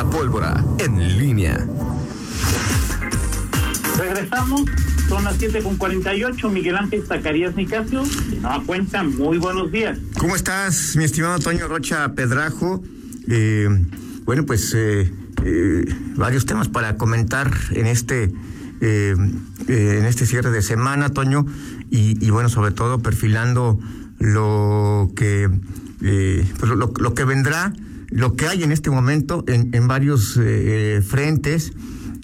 La pólvora en línea. Regresamos, son las 7 con 48. Miguel Ángel Zacarías Nicasio, no cuenta, muy buenos días. ¿Cómo estás, mi estimado Toño Rocha Pedrajo? Eh, bueno, pues eh, eh, varios temas para comentar en este en este cierre de semana, Toño, y, bueno, sobre todo perfilando lo que pues lo, lo, que vendrá, lo que hay en este momento en, en varios frentes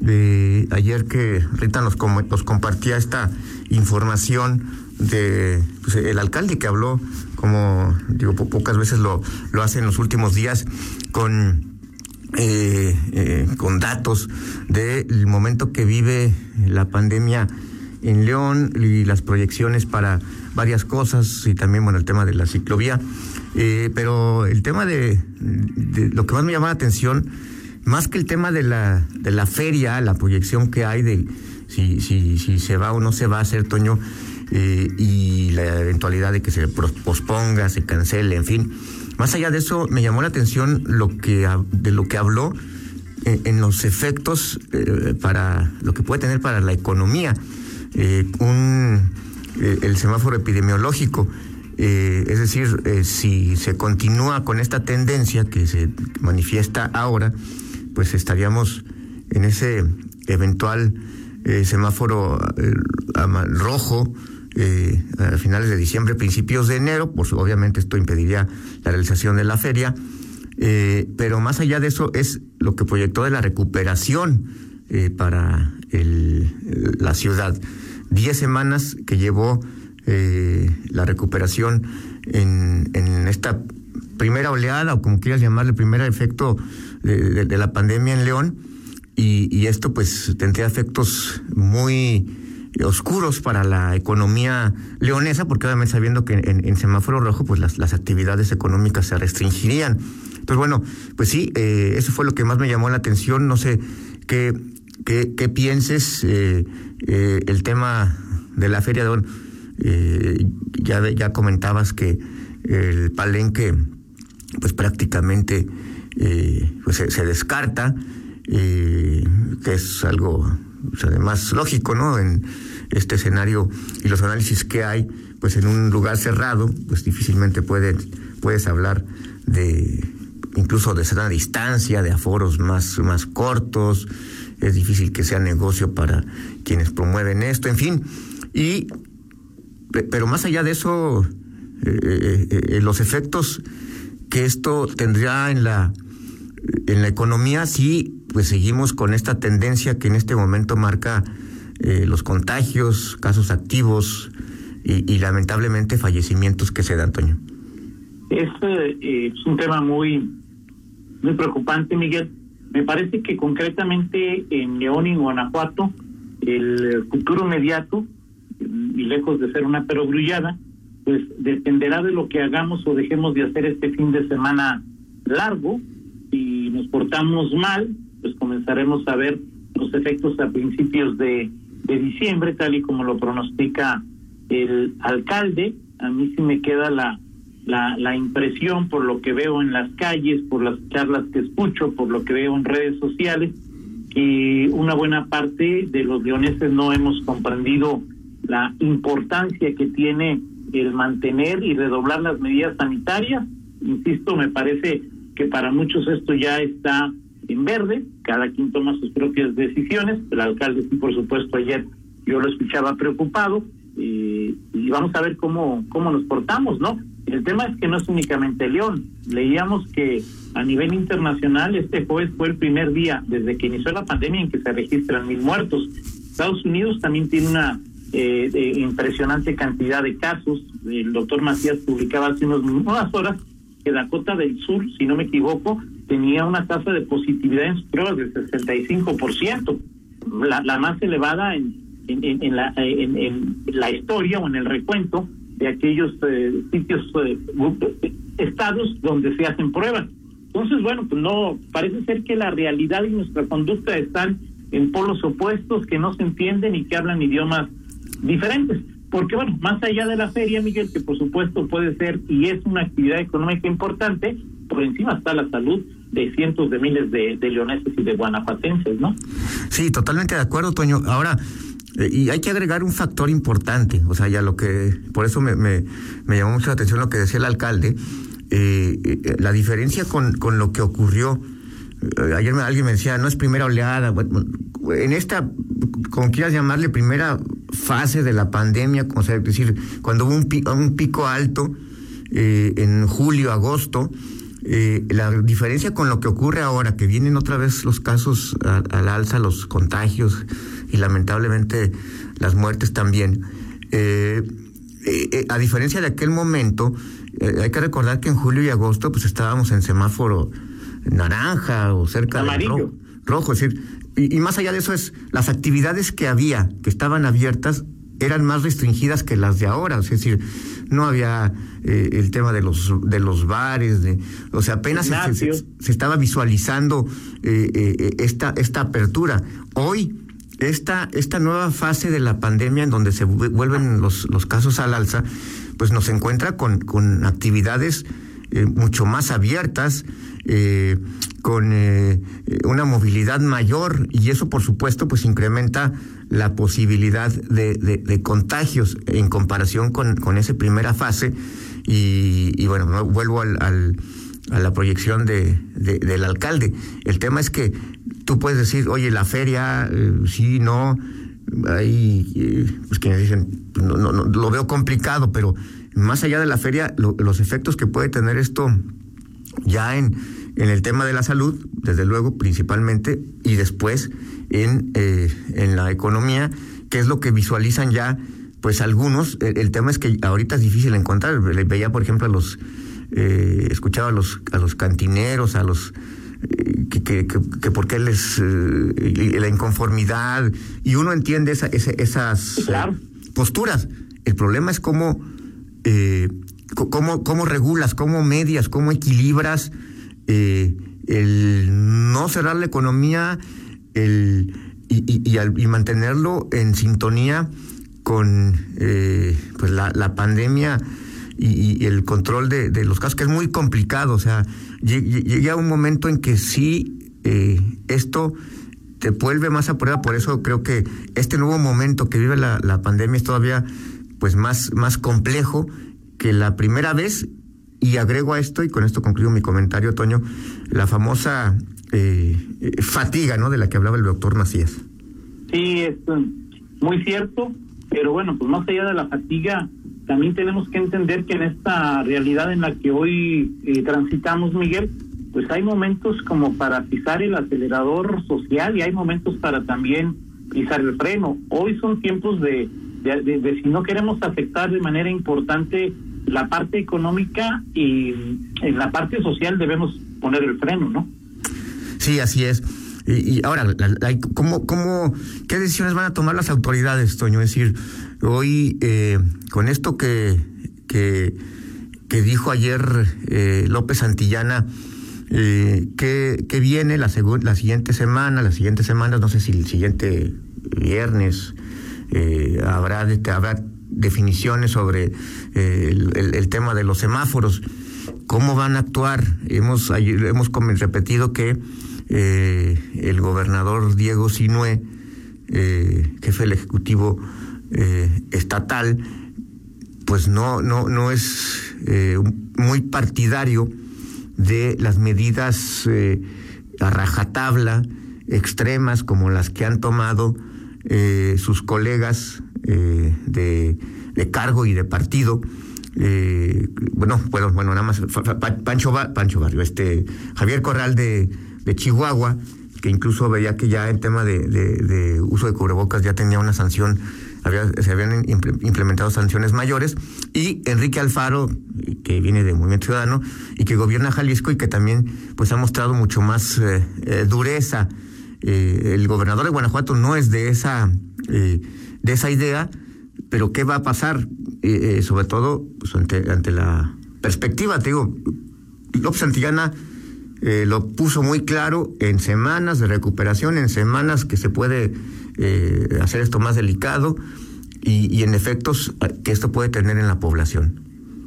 de ayer que Rita nos, nos compartía esta información de pues, el alcalde que habló, como digo, pocas veces lo, lo hace en los últimos días, con, eh, eh, con datos del momento que vive la pandemia en León y las proyecciones para varias cosas y también bueno el tema de la ciclovía. Eh, pero el tema de, lo que más me llama la atención más que el tema de la, de la feria, la proyección que hay de si, si, si se va o no se va a hacer, Toño, eh, y la eventualidad de que se posponga, se cancele, en fin. Más allá de eso, me llamó la atención lo que de lo que habló eh, en los efectos eh, para lo que puede tener para la economía un el semáforo epidemiológico. Es decir, si se continúa con esta tendencia que se manifiesta ahora, pues estaríamos en ese eventual eh, semáforo eh, rojo eh, a finales de diciembre, principios de enero, pues obviamente esto impediría la realización de la feria, pero más allá de eso es lo que proyectó de la recuperación para la ciudad. Diez semanas que llevó la recuperación en, en esta primera oleada, o como quieras llamarle, primer efecto de, la pandemia en León y, esto pues tendría efectos muy oscuros para la economía leonesa, porque obviamente sabiendo que en, semáforo rojo pues las, actividades económicas se restringirían. Entonces bueno, pues sí, eh, eso fue lo que más me llamó la atención, no sé qué, qué, pienses eh, eh, el tema de la feria de eh, ya, ya comentabas que el palenque pues prácticamente eh, pues se, descarta, eh, que es algo pues, además lógico, ¿no? En este escenario y los análisis que hay, pues en un lugar cerrado, pues difícilmente puede, puedes hablar de incluso de sana distancia, de aforos más, más cortos, es difícil que sea negocio para quienes promueven esto, en fin. Y, pero más allá de eso, eh, los efectos que esto tendría en la en la economía sí, pues seguimos con esta tendencia que en este momento marca eh, los contagios, casos activos y, lamentablemente fallecimientos que se dan, Toño. Es, eh, es un tema muy, muy preocupante, Miguel. Me parece que concretamente en León y Guanajuato el futuro inmediato, y lejos de ser una perogrullada, pues dependerá de lo que hagamos o dejemos de hacer este fin de semana largo, si nos portamos mal, pues comenzaremos a ver los efectos a principios de, diciembre, tal y como lo pronostica el alcalde. A mí sí me queda la, la, la impresión por lo que veo en las calles, por las charlas que escucho, por lo que veo en redes sociales, que una buena parte de los leoneses no hemos comprendido la importancia que tiene el mantener y redoblar las medidas sanitarias. Insisto, me parece que para muchos esto ya está en verde, cada quien toma sus propias decisiones, el alcalde sí, por supuesto, ayer yo lo escuchaba preocupado, y vamos a ver cómo, cómo nos portamos, ¿no? El tema es que no es únicamente León, leíamos que a nivel internacional este jueves fue el primer día desde que inició la pandemia en que se registran mil muertos. Estados Unidos también tiene una eh, impresionante cantidad de casos. El doctor Macías publicaba hace unos, unas horas que Dakota del Sur, si no me equivoco, tenía una tasa de positividad en sus pruebas del 65%, la, la más elevada en, en, la, en, la historia o en el recuento de aquellos eh, sitios, eh, estados donde se hacen pruebas. Entonces, bueno, pues no, parece ser que la realidad y nuestra conducta están en polos opuestos que no se entienden y que hablan idiomas diferentes. Porque bueno, más allá de la feria, Miguel, que por supuesto puede ser y es una actividad económica importante, por encima está la salud de cientos de miles de, de leoneses y de guanajuatenses, ¿no? Sí, totalmente de acuerdo, Toño. Ahora, eh, y hay que agregar un factor importante, o sea, ya lo que, por eso me, me, me llamó mucho la atención lo que decía el alcalde, eh, eh, la diferencia con, con lo que ocurrió, ayer alguien me decía, no es primera oleada, en esta, como quieras llamarle, primera fase de la pandemia, como sea, es decir, cuando hubo un pico, un pico alto en julio, agosto, la diferencia con lo que ocurre ahora, que vienen otra vez los casos al alza, los contagios, y lamentablemente las muertes también. Eh, eh, eh, a diferencia de aquel momento, hay que recordar que en julio y agosto pues estábamos en semáforo naranja o cerca de rojo, rojo, es decir, y, más allá de eso es las actividades que había, que estaban abiertas, eran más restringidas que las de ahora, es decir, no había el tema de los de los bares, de, o sea, apenas se, se, estaba visualizando esta esta apertura. Hoy esta, esta nueva fase de la pandemia en donde se vuelven los, los casos al alza, pues nos encuentra con, con actividades eh, mucho más abiertas, eh, con eh, una movilidad mayor y eso por supuesto pues incrementa la posibilidad de, de, contagios en comparación con, con esa primera fase y, y bueno, vuelvo al, al, a la proyección de, del alcalde. El tema es que tú puedes decir, oye, la feria, eh, sí, no, hay eh, pues quienes dicen, no, no, lo veo complicado, pero más allá de la feria, los efectos que puede tener esto ya en, en el tema de la salud, desde luego, principalmente, y después en, eh, en la economía, que es lo que visualizan ya, pues algunos. El, el, tema es que ahorita es difícil encontrar. Veía, por ejemplo, a los, eh, escuchaba a los, a los cantineros, a los que, que, que, porque él es eh, la inconformidad y uno entiende esa, esas claro. posturas. El problema es cómo, eh, cómo, cómo regulas, cómo medias, cómo equilibras eh, el no cerrar la economía el, y, y, y, y mantenerlo en sintonía con eh, pues la, la pandemia y, el control de, de, los casos, que es muy complicado. O sea, llegué a un momento en que sí, eh, esto te vuelve más a prueba. Por eso creo que este nuevo momento que vive la, la pandemia es todavía pues más, más complejo que la primera vez. Y agrego a esto, y con esto concluyo mi comentario, Toño, la famosa eh, fatiga, ¿no? De la que hablaba el doctor Macías. Sí, es muy cierto, pero bueno, pues más allá de la fatiga, también tenemos que entender que en esta realidad en la que hoy eh, transitamos, Miguel, pues hay momentos como para pisar el acelerador social y hay momentos para también pisar el freno. Hoy son tiempos de, de, de, si no queremos afectar de manera importante la parte económica y en la parte social debemos poner el freno, ¿no? Sí, así es. Y, y ahora, ¿cómo, cómo, ¿qué decisiones van a tomar las autoridades, Toño? Es decir, hoy eh, con esto que, que, que dijo ayer eh, López Santillana, eh, que, que, viene la, la siguiente semana, las siguientes semanas, no sé si el siguiente viernes eh, habrá, habrá definiciones sobre eh, el, tema de los semáforos. ¿Cómo van a actuar? Hemos, hemos repetido que eh, el gobernador Diego Sinue, eh, jefe del Ejecutivo Estatal, pues no, no, no es muy partidario de las medidas a rajatabla, extremas, como las que han tomado sus colegas de, de, cargo y de partido. bueno, bueno, bueno, nada más Pancho, Pancho Barrio, este Javier Corral de de Chihuahua, que incluso veía que ya en tema de uso de cubrebocas ya tenía una sanción, había, se habían implementado sanciones mayores, y Enrique Alfaro, que viene de Movimiento Ciudadano y que gobierna Jalisco y que también pues ha mostrado mucho más eh, eh, dureza. Eh, el gobernador de Guanajuato no es de esa, de esa idea, pero ¿qué va a pasar? sobre todo pues, ante, la perspectiva, te digo, López Santillana eh, lo puso muy claro en semanas de recuperación, en semanas que se puede eh, hacer esto más delicado y, y, en efectos que esto puede tener en la población.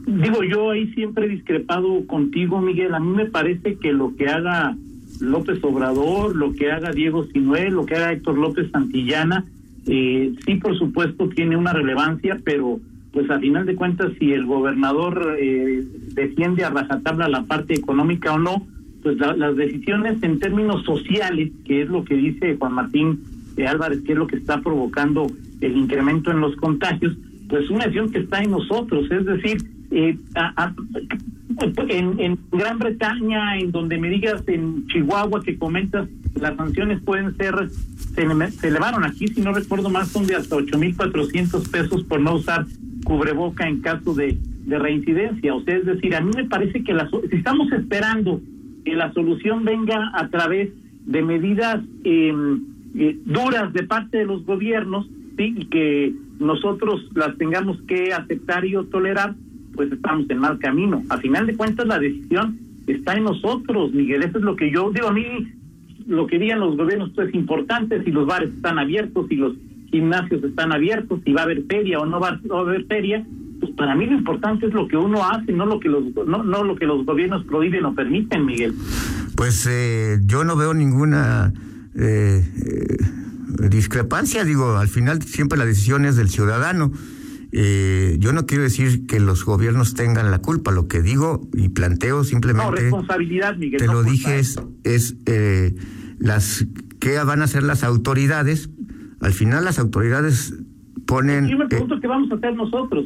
digo, yo ahí siempre discrepado contigo, Miguel. A mí me parece que lo que haga López Obrador, lo que haga Diego Sinuel, lo que haga Héctor López Santillana, eh, sí, por supuesto, tiene una relevancia, pero pues a final de cuentas, si el gobernador eh, defiende a rajatabla la parte económica o no, pues las decisiones en términos sociales, que es lo que dice Juan Martín eh, Álvarez, que es lo que está provocando el incremento en los contagios, pues una decisión que está en nosotros, es decir, eh, en, en Gran Bretaña, en donde me digas en Chihuahua que comentas, las sanciones pueden ser, se, elevaron aquí, si no recuerdo más, son de hasta 8.400 pesos por no usar cubreboca en caso de, de reincidencia. O sea, es decir, a mí me parece que la, si estamos esperando que la solución venga a través de medidas em, eh, duras de parte de los gobiernos, ¿sí? y que nosotros las tengamos que aceptar y o tolerar, pues estamos en mal camino. A final de cuentas, la decisión está en nosotros, Miguel. Eso es lo que yo digo. A mí, lo que digan los gobiernos pues, es importante, si los bares están abiertos, si los gimnasios están abiertos, si va a haber feria o no va, a haber feria, pues para mí lo importante es lo que uno hace, no lo que los no, no lo que los gobiernos prohíben o permiten, Miguel. Pues eh, yo no veo ninguna eh, eh, discrepancia, digo, al final siempre la decisión es del ciudadano. Eh, yo no quiero decir que los gobiernos tengan la culpa, lo que digo y planteo simplemente... No, responsabilidad, Miguel. Te lo dije, es, es eh, las qué van a hacer las autoridades. Al final las autoridades ponen... Yo me pregunto eh, qué vamos a hacer nosotros.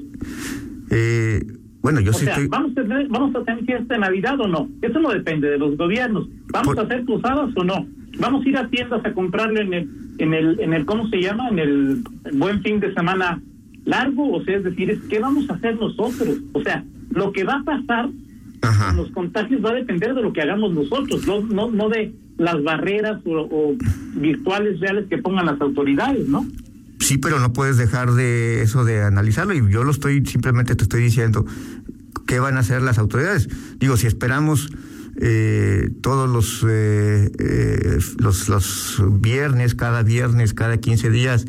Eh, bueno, yo sí estoy... ¿vamos a, tener, ¿Vamos a tener fiesta de Navidad o no? Eso no depende de los gobiernos. ¿Vamos a hacer cruzadas o no? ¿Vamos a ir a tiendas a comprarle en el, en el, en el, ¿cómo se llama? En el buen fin de semana largo, o sea, es decir, es qué vamos a hacer nosotros. O sea, lo que va a pasar con los contagios va a depender de lo que hagamos nosotros, no, no, no de las barreras o, virtuales reales que pongan las autoridades, ¿no? Sí, pero no puedes dejar de eso de analizarlo y yo lo estoy, simplemente te estoy diciendo qué van a hacer las autoridades. Digo, si esperamos eh, todos los, eh, eh, los, los viernes, cada viernes, cada 15 días,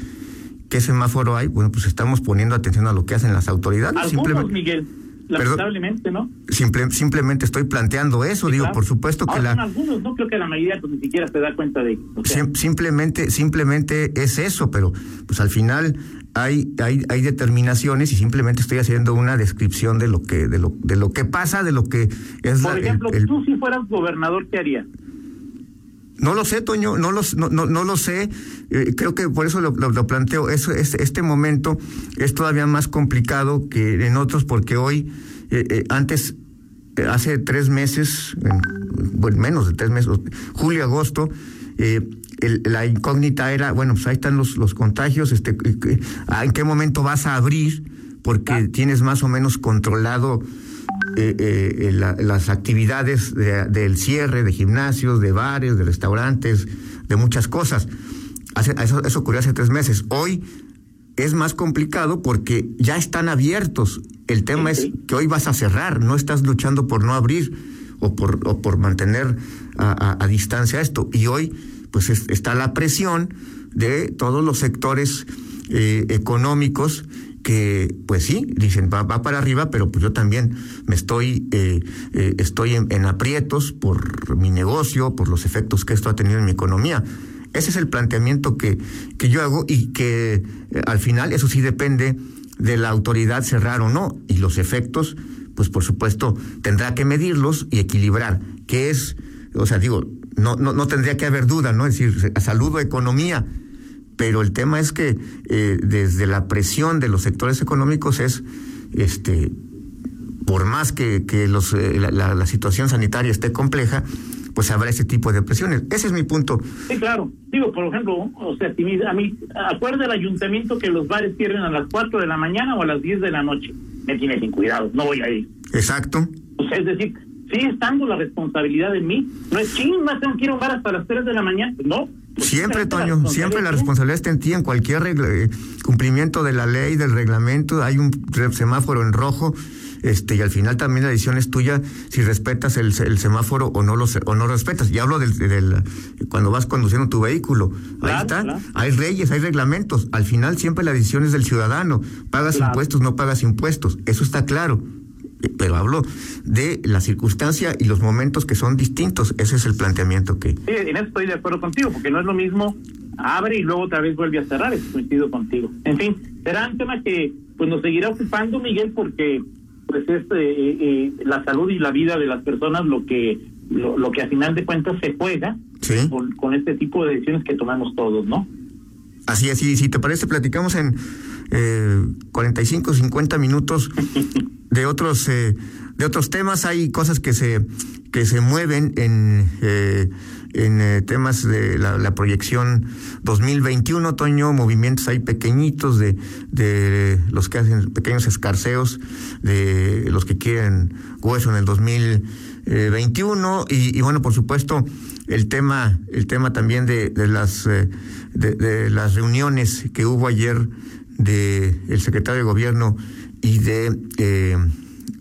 ¿Qué semáforo hay? Bueno, pues estamos poniendo atención a lo que hacen las autoridades. Algunos, simplemente, Miguel, lamentablemente, ¿no? simplemente estoy planteando eso, digo, por supuesto que la... algunos, no creo que la mayoría pues, ni siquiera se da cuenta de... simplemente, simplemente es eso, pero pues al final hay, hay, hay determinaciones y simplemente estoy haciendo una descripción de lo que, de lo, de lo que pasa, de lo que es... Por ejemplo, tú si fueras gobernador, ¿qué harías? No lo sé, Toño, no, los, no, no, no lo sé. Eh, creo que por eso lo, lo, planteo. Eso, es, este momento es todavía más complicado que en otros porque hoy, eh, eh, antes, hace tres meses, bueno, menos de tres meses, julio, agosto, la incógnita era, bueno, pues ahí están los, los contagios, este, ¿en qué momento vas a abrir? Porque tienes más o menos controlado eh, eh, las actividades del cierre de gimnasios, de bares, de restaurantes, de muchas cosas. eso, eso ocurrió hace tres meses. Hoy es más complicado porque ya están abiertos. El tema es que hoy vas a cerrar, no estás luchando por no abrir o por, o por mantener a, distancia esto. Y hoy, pues está la presión de todos los sectores eh, económicos que pues sí, dicen va, para arriba, pero pues yo también me estoy, eh, eh, estoy en, aprietos por mi negocio, por los efectos que esto ha tenido en mi economía. Ese es el planteamiento que, que yo hago y que eh, al final eso sí depende de la autoridad cerrar o no y los efectos, pues por supuesto tendrá que medirlos y equilibrar, que es, o sea, digo, no, no, no tendría que haber duda, ¿no? Es decir, salud o economía, pero el tema es que eh, desde la presión de los sectores económicos es, este, por más que, que los, eh, la, la, situación sanitaria esté compleja, pues habrá ese tipo de presiones. Ese es mi punto. Sí, claro. Digo, por ejemplo, o sea, a mí, acuerda el ayuntamiento que los bares cierren a las 4 de la mañana o a las 10 de la noche. Me tiene sin cuidado, no voy a ir. Exacto. O sea, es decir, sigue estando la responsabilidad en mí. No es ching, más tengo que ir a un bar hasta las 3 de la mañana. No, Siempre, Toño, siempre la responsabilidad está en ti, en cualquier eh, cumplimiento de la ley, del reglamento, hay un semáforo en rojo, este, y al final también la decisión es tuya si respetas el, semáforo o no lo o no respetas. Y hablo del, cuando vas conduciendo tu vehículo. Ahí está, hay leyes, hay reglamentos. Al final siempre la decisión es del ciudadano. Pagas impuestos, no pagas impuestos. Eso está claro. Pero hablo de la circunstancia y los momentos que son distintos. Ese es el planteamiento que... Sí, en eso estoy de acuerdo contigo, porque no es lo mismo abre y luego otra vez vuelve a cerrar, eso coincido contigo. En fin, será un tema que pues nos seguirá ocupando, Miguel, porque pues es eh, eh, la salud y la vida de las personas lo que lo, que a final de cuentas se juega con, este tipo de decisiones que tomamos todos, ¿no? Así es, y si te parece, platicamos en eh, 45, 50 minutos de otros eh, de otros temas. Hay cosas que se que se mueven en eh, en eh, temas de la, proyección 2021, otoño, movimientos hay pequeñitos de, de los que hacen pequeños escarceos, de los que quieren hueso en el 2021 y, y bueno, por supuesto, el tema, el tema también de, de las eh, de, las reuniones que hubo ayer de el secretario de gobierno y de eh,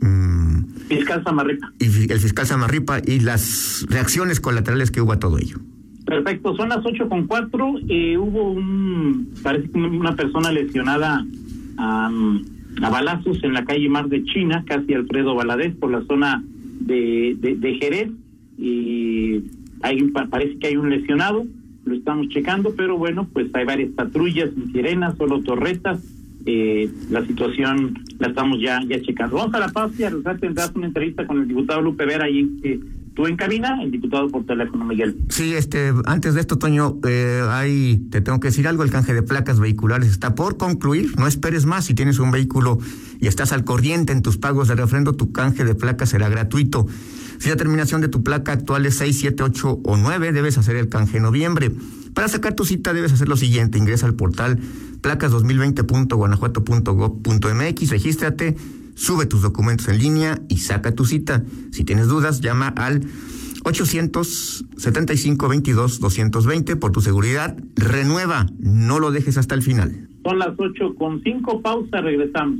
mm, fiscal Samarripa. Y el fiscal Samarripa y las reacciones colaterales que hubo a todo ello. Perfecto, son las ocho con cuatro. Eh, hubo un, parece que una persona lesionada a, a, balazos en la calle Mar de China, casi Alfredo Valadez, por la zona de, de, Jerez. Y hay, parece que hay un lesionado, lo estamos checando, pero bueno, pues hay varias patrullas sin sirenas, solo torretas eh, la situación la estamos ya ya checando. Vamos a la paz y a tendrás una entrevista con el diputado Lupe Vera eh, tú en cabina, el diputado por teléfono Miguel. Sí, este, antes de esto, Toño, eh, ahí te tengo que decir algo, el canje de placas vehiculares está por concluir, no esperes más, si tienes un vehículo y estás al corriente en tus pagos de refrendo, tu canje de placas será gratuito. Si la terminación de tu placa actual es 6, 7, 8 o 9, debes hacer el canje en noviembre. Para sacar tu cita debes hacer lo siguiente, ingresa al portal placas2020.guanajuato.gov.mx, regístrate, sube tus documentos en línea y saca tu cita. Si tienes dudas, llama al 875 22 220 por tu seguridad. Renueva, no lo dejes hasta el final. Son las 8 con 5, pausa, regresamos.